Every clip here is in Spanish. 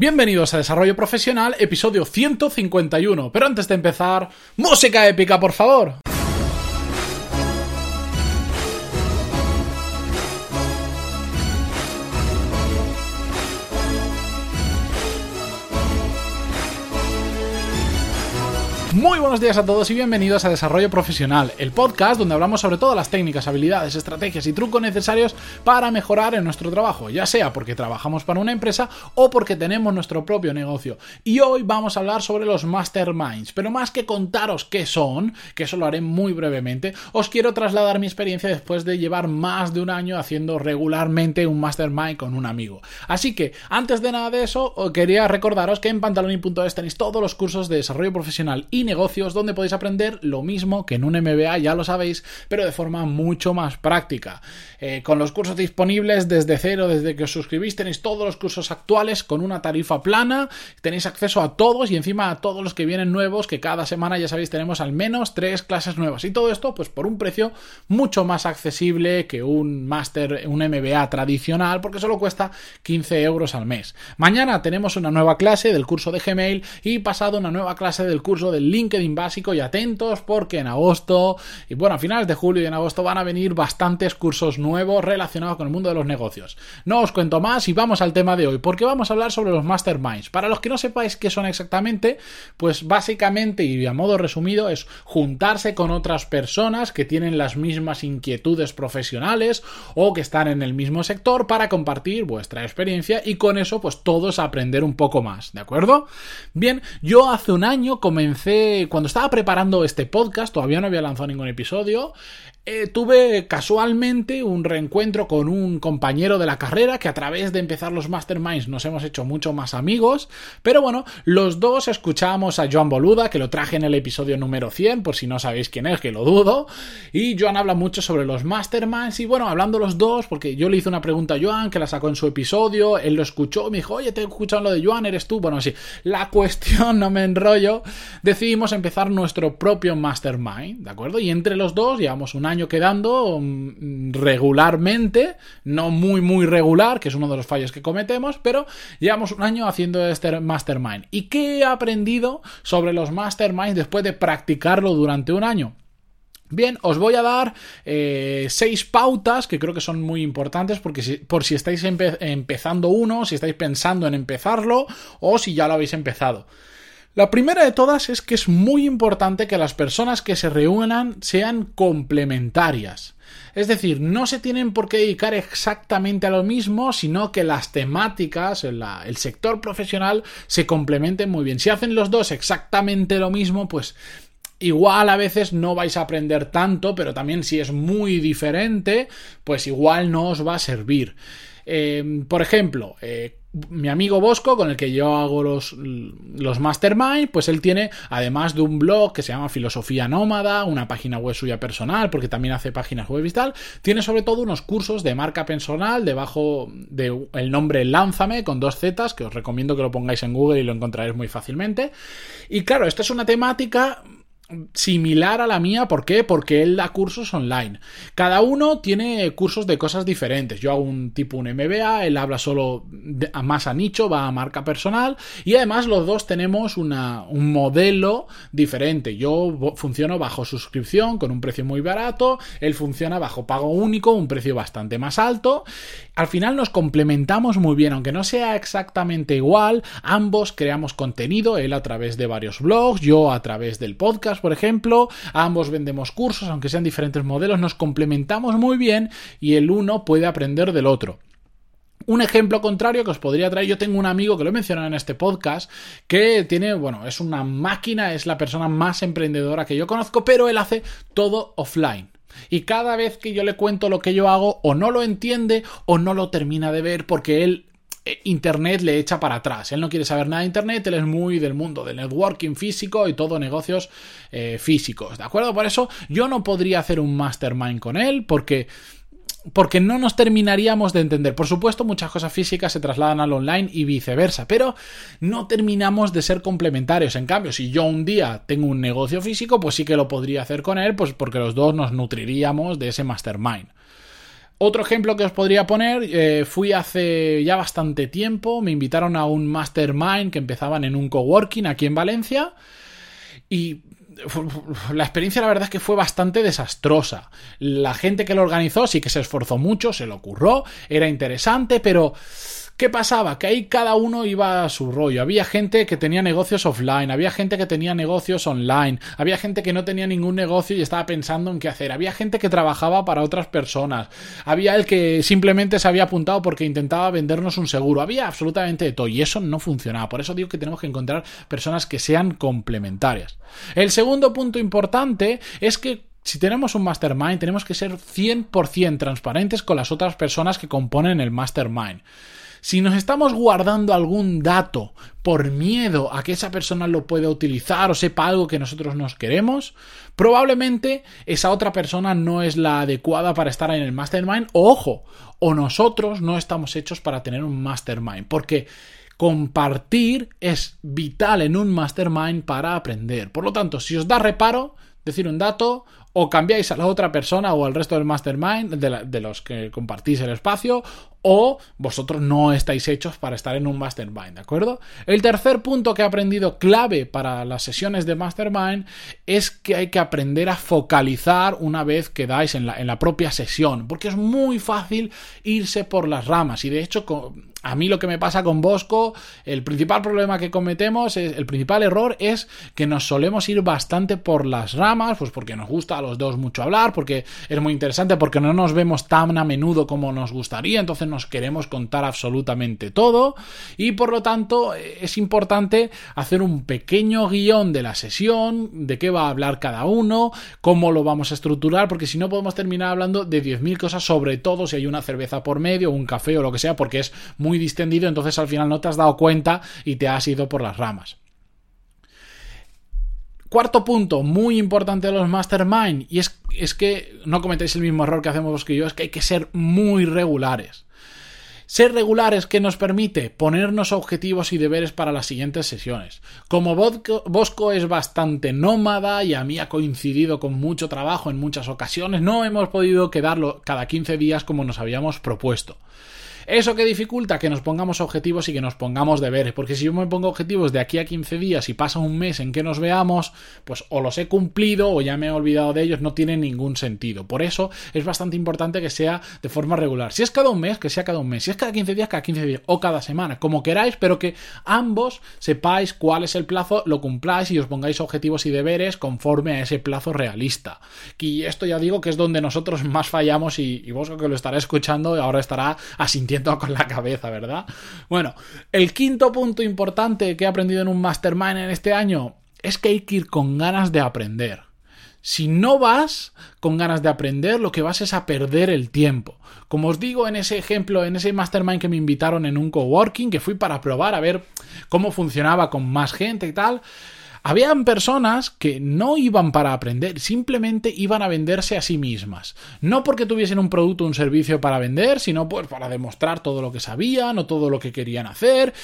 Bienvenidos a Desarrollo Profesional, episodio 151. Pero antes de empezar, música épica, por favor. Muy buenos días a todos y bienvenidos a Desarrollo Profesional, el podcast donde hablamos sobre todas las técnicas, habilidades, estrategias y trucos necesarios para mejorar en nuestro trabajo, ya sea porque trabajamos para una empresa o porque tenemos nuestro propio negocio. Y hoy vamos a hablar sobre los masterminds, pero más que contaros qué son, que eso lo haré muy brevemente, os quiero trasladar mi experiencia después de llevar más de un año haciendo regularmente un mastermind con un amigo. Así que, antes de nada de eso, quería recordaros que en pantaloni.es tenéis todos los cursos de desarrollo profesional y negocios donde podéis aprender lo mismo que en un MBA, ya lo sabéis, pero de forma mucho más práctica. Eh, con los cursos disponibles desde cero, desde que os suscribís, tenéis todos los cursos actuales con una tarifa plana, tenéis acceso a todos y encima a todos los que vienen nuevos, que cada semana ya sabéis tenemos al menos tres clases nuevas. Y todo esto pues por un precio mucho más accesible que un máster, un MBA tradicional, porque solo cuesta 15 euros al mes. Mañana tenemos una nueva clase del curso de Gmail y pasado una nueva clase del curso del LinkedIn básico y atentos porque en agosto y bueno, a finales de julio y en agosto van a venir bastantes cursos nuevos relacionados con el mundo de los negocios. No os cuento más y vamos al tema de hoy, porque vamos a hablar sobre los masterminds. Para los que no sepáis qué son exactamente, pues básicamente y a modo resumido es juntarse con otras personas que tienen las mismas inquietudes profesionales o que están en el mismo sector para compartir vuestra experiencia y con eso pues todos aprender un poco más, ¿de acuerdo? Bien, yo hace un año comencé cuando estaba preparando este podcast, todavía no había lanzado ningún episodio, eh, tuve casualmente un reencuentro con un compañero de la carrera que a través de empezar los masterminds nos hemos hecho mucho más amigos, pero bueno, los dos escuchamos a Joan Boluda, que lo traje en el episodio número 100, por si no sabéis quién es, que lo dudo, y Joan habla mucho sobre los masterminds, y bueno, hablando los dos, porque yo le hice una pregunta a Joan, que la sacó en su episodio, él lo escuchó, me dijo, oye, te he escuchado lo de Joan, eres tú, bueno, sí, la cuestión, no me enrollo, decidimos empezar nuestro propio mastermind, ¿de acuerdo? Y entre los dos llevamos un año quedando mm, regularmente, no muy muy regular, que es uno de los fallos que cometemos, pero llevamos un año haciendo este mastermind. ¿Y qué he aprendido sobre los masterminds después de practicarlo durante un año? Bien, os voy a dar eh, seis pautas que creo que son muy importantes porque por si estáis empezando uno, si estáis pensando en empezarlo o si ya lo habéis empezado. La primera de todas es que es muy importante que las personas que se reúnan sean complementarias. Es decir, no se tienen por qué dedicar exactamente a lo mismo, sino que las temáticas, el, el sector profesional se complementen muy bien. Si hacen los dos exactamente lo mismo, pues Igual a veces no vais a aprender tanto, pero también si es muy diferente, pues igual no os va a servir. Eh, por ejemplo, eh, mi amigo Bosco, con el que yo hago los, los mastermind, pues él tiene, además de un blog que se llama Filosofía Nómada, una página web suya personal, porque también hace páginas web y tal, tiene sobre todo unos cursos de marca personal debajo del el nombre Lánzame con dos zetas, que os recomiendo que lo pongáis en Google y lo encontraréis muy fácilmente. Y claro, esta es una temática similar a la mía. ¿Por qué? Porque él da cursos online. Cada uno tiene cursos de cosas diferentes. Yo hago un tipo un MBA, él habla solo más a nicho, va a marca personal y además los dos tenemos un modelo diferente. Yo funciono bajo suscripción con un precio muy barato, él funciona bajo pago único, un precio bastante más alto. Al final nos complementamos muy bien, aunque no sea exactamente igual, ambos creamos contenido, él a través de varios blogs, yo a través del podcast por ejemplo, ambos vendemos cursos, aunque sean diferentes modelos, nos complementamos muy bien y el uno puede aprender del otro. Un ejemplo contrario que os podría traer, yo tengo un amigo que lo he mencionado en este podcast, que tiene, bueno, es una máquina, es la persona más emprendedora que yo conozco, pero él hace todo offline. Y cada vez que yo le cuento lo que yo hago, o no lo entiende o no lo termina de ver porque él Internet le echa para atrás. Él no quiere saber nada de Internet, él es muy del mundo del networking físico y todo negocios eh, físicos. ¿De acuerdo? Por eso yo no podría hacer un mastermind con él porque porque no nos terminaríamos de entender. Por supuesto, muchas cosas físicas se trasladan al online y viceversa, pero no terminamos de ser complementarios. En cambio, si yo un día tengo un negocio físico, pues sí que lo podría hacer con él, pues porque los dos nos nutriríamos de ese mastermind. Otro ejemplo que os podría poner, eh, fui hace ya bastante tiempo, me invitaron a un mastermind que empezaban en un coworking aquí en Valencia y la experiencia la verdad es que fue bastante desastrosa. La gente que lo organizó sí que se esforzó mucho, se lo ocurrió, era interesante, pero ¿Qué pasaba? Que ahí cada uno iba a su rollo. Había gente que tenía negocios offline, había gente que tenía negocios online, había gente que no tenía ningún negocio y estaba pensando en qué hacer, había gente que trabajaba para otras personas, había el que simplemente se había apuntado porque intentaba vendernos un seguro, había absolutamente de todo y eso no funcionaba. Por eso digo que tenemos que encontrar personas que sean complementarias. El segundo punto importante es que si tenemos un mastermind, tenemos que ser 100% transparentes con las otras personas que componen el mastermind. Si nos estamos guardando algún dato por miedo a que esa persona lo pueda utilizar o sepa algo que nosotros nos queremos, probablemente esa otra persona no es la adecuada para estar en el mastermind. O, ojo, o nosotros no estamos hechos para tener un mastermind, porque compartir es vital en un mastermind para aprender. Por lo tanto, si os da reparo decir un dato, o cambiáis a la otra persona o al resto del mastermind de, los que compartís el espacio o vosotros no estáis hechos para estar en un mastermind, ¿de acuerdo? El tercer punto que he aprendido clave para las sesiones de mastermind es que hay que aprender a focalizar una vez que dais en la, en la propia sesión, porque es muy fácil irse por las ramas y de hecho a mí lo que me pasa con Bosco, el principal problema que cometemos, es, el principal error es que nos solemos ir bastante por las ramas, pues porque nos gusta a los dos mucho hablar, porque es muy interesante, porque no nos vemos tan a menudo como nos gustaría, entonces nos queremos contar absolutamente todo y por lo tanto es importante hacer un pequeño guion de la sesión, de qué va a hablar cada uno, cómo lo vamos a estructurar, porque si no podemos terminar hablando de 10.000 cosas, sobre todo si hay una cerveza por medio, un café o lo que sea, porque es muy distendido, entonces al final no te has dado cuenta y te has ido por las ramas. Cuarto punto, muy importante de los mastermind, y es, es que no cometéis el mismo error que hacemos vos que yo, es que hay que ser muy regulares. Ser regulares que nos permite ponernos objetivos y deberes para las siguientes sesiones. Como Bosco es bastante nómada y a mí ha coincidido con mucho trabajo en muchas ocasiones, no hemos podido quedarlo cada 15 días como nos habíamos propuesto. ¿Eso que dificulta? Que nos pongamos objetivos y que nos pongamos deberes. Porque si yo me pongo objetivos de aquí a 15 días y pasa un mes en que nos veamos, pues o los he cumplido o ya me he olvidado de ellos, no tiene ningún sentido. Por eso es bastante importante que sea de forma regular. Si es cada un mes, que sea cada un mes. Si es cada 15 días, cada 15 días. O cada semana, como queráis, pero que ambos sepáis cuál es el plazo, lo cumpláis y os pongáis objetivos y deberes conforme a ese plazo realista. Y esto ya digo que es donde nosotros más fallamos y, y vos que lo estará escuchando ahora estará asintiendo con la cabeza, ¿verdad? Bueno, el quinto punto importante que he aprendido en un mastermind en este año es que hay que ir con ganas de aprender. Si no vas con ganas de aprender, lo que vas es a perder el tiempo. Como os digo en ese ejemplo, en ese mastermind que me invitaron en un coworking, que fui para probar a ver cómo funcionaba con más gente y tal, habían personas que no iban para aprender, simplemente iban a venderse a sí mismas. No porque tuviesen un producto o un servicio para vender, sino pues para demostrar todo lo que sabían o todo lo que querían hacer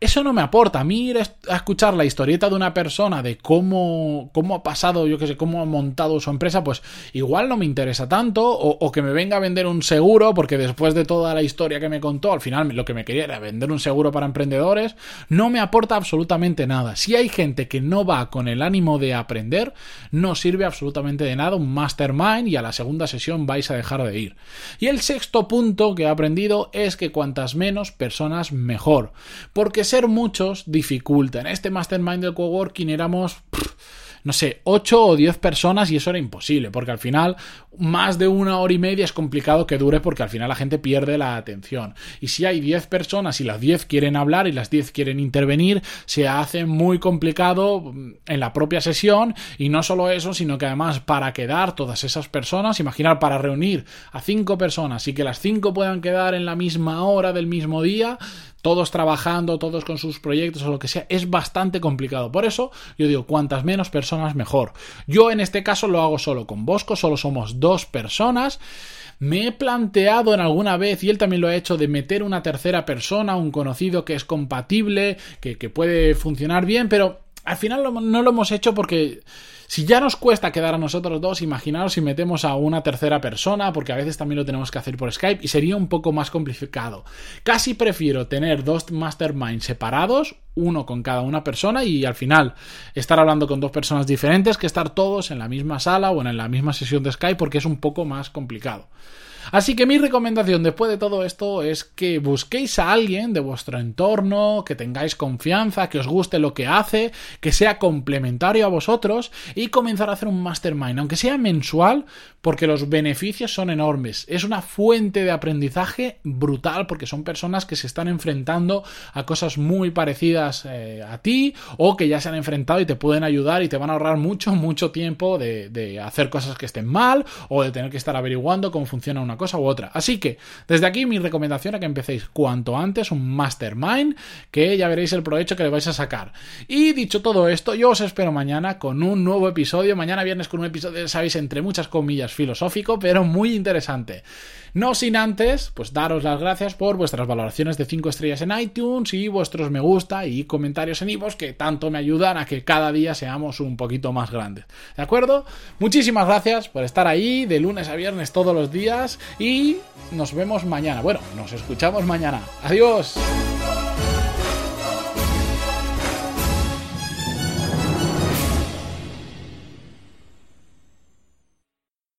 eso no me aporta. A mí ir a escuchar la historieta de una persona de cómo, cómo ha pasado, yo qué sé, cómo ha montado su empresa, pues igual no me interesa tanto. O, que me venga a vender un seguro, porque después de toda la historia que me contó, al final lo que me quería era vender un seguro para emprendedores, no me aporta absolutamente nada. Si hay gente que no va con el ánimo de aprender, no sirve absolutamente de nada un mastermind y a la segunda sesión vais a dejar de ir. Y el sexto punto que he aprendido es que cuantas menos personas mejor. Porque ser muchos dificulta. En este mastermind del coworking éramos no sé, 8 o 10 personas y eso era imposible, porque al final más de una hora y media es complicado que dure porque al final la gente pierde la atención. Y si hay 10 personas y las 10 quieren hablar y las 10 quieren intervenir, se hace muy complicado en la propia sesión y no solo eso, sino que además para quedar todas esas personas, imaginar para reunir a 5 personas y que las 5 puedan quedar en la misma hora del mismo día, todos trabajando, todos con sus proyectos o lo que sea, es bastante complicado. Por eso yo digo, cuantas menos personas mejor. Yo en este caso lo hago solo con Bosco, solo somos dos personas. Me he planteado en alguna vez, y él también lo ha hecho, de meter una tercera persona, un conocido que es compatible, que, que puede funcionar bien, pero al final no lo hemos hecho porque si ya nos cuesta quedar a nosotros dos, imaginaos si metemos a una tercera persona, porque a veces también lo tenemos que hacer por Skype y sería un poco más complicado. Casi prefiero tener dos masterminds separados, uno con cada una persona y al final estar hablando con dos personas diferentes que estar todos en la misma sala o en la misma sesión de Skype porque es un poco más complicado. Así que mi recomendación después de todo esto es que busquéis a alguien de vuestro entorno, que tengáis confianza, que os guste lo que hace, que sea complementario a vosotros y comenzar a hacer un mastermind, aunque sea mensual, porque los beneficios son enormes. Es una fuente de aprendizaje brutal porque son personas que se están enfrentando a cosas muy parecidas eh, a ti o que ya se han enfrentado y te pueden ayudar y te van a ahorrar mucho, mucho tiempo de, de hacer cosas que estén mal o de tener que estar averiguando cómo funciona una cosa u otra. Así que, desde aquí mi recomendación es que empecéis cuanto antes un mastermind, que ya veréis el provecho que le vais a sacar. Y dicho todo esto, yo os espero mañana con un nuevo episodio, mañana viernes con un episodio, sabéis, entre muchas comillas, filosófico, pero muy interesante. No sin antes, pues daros las gracias por vuestras valoraciones de 5 estrellas en iTunes y vuestros me gusta y comentarios en iVoox que tanto me ayudan a que cada día seamos un poquito más grandes. ¿De acuerdo? Muchísimas gracias por estar ahí de lunes a viernes todos los días y nos vemos mañana. Bueno, nos escuchamos mañana. Adiós.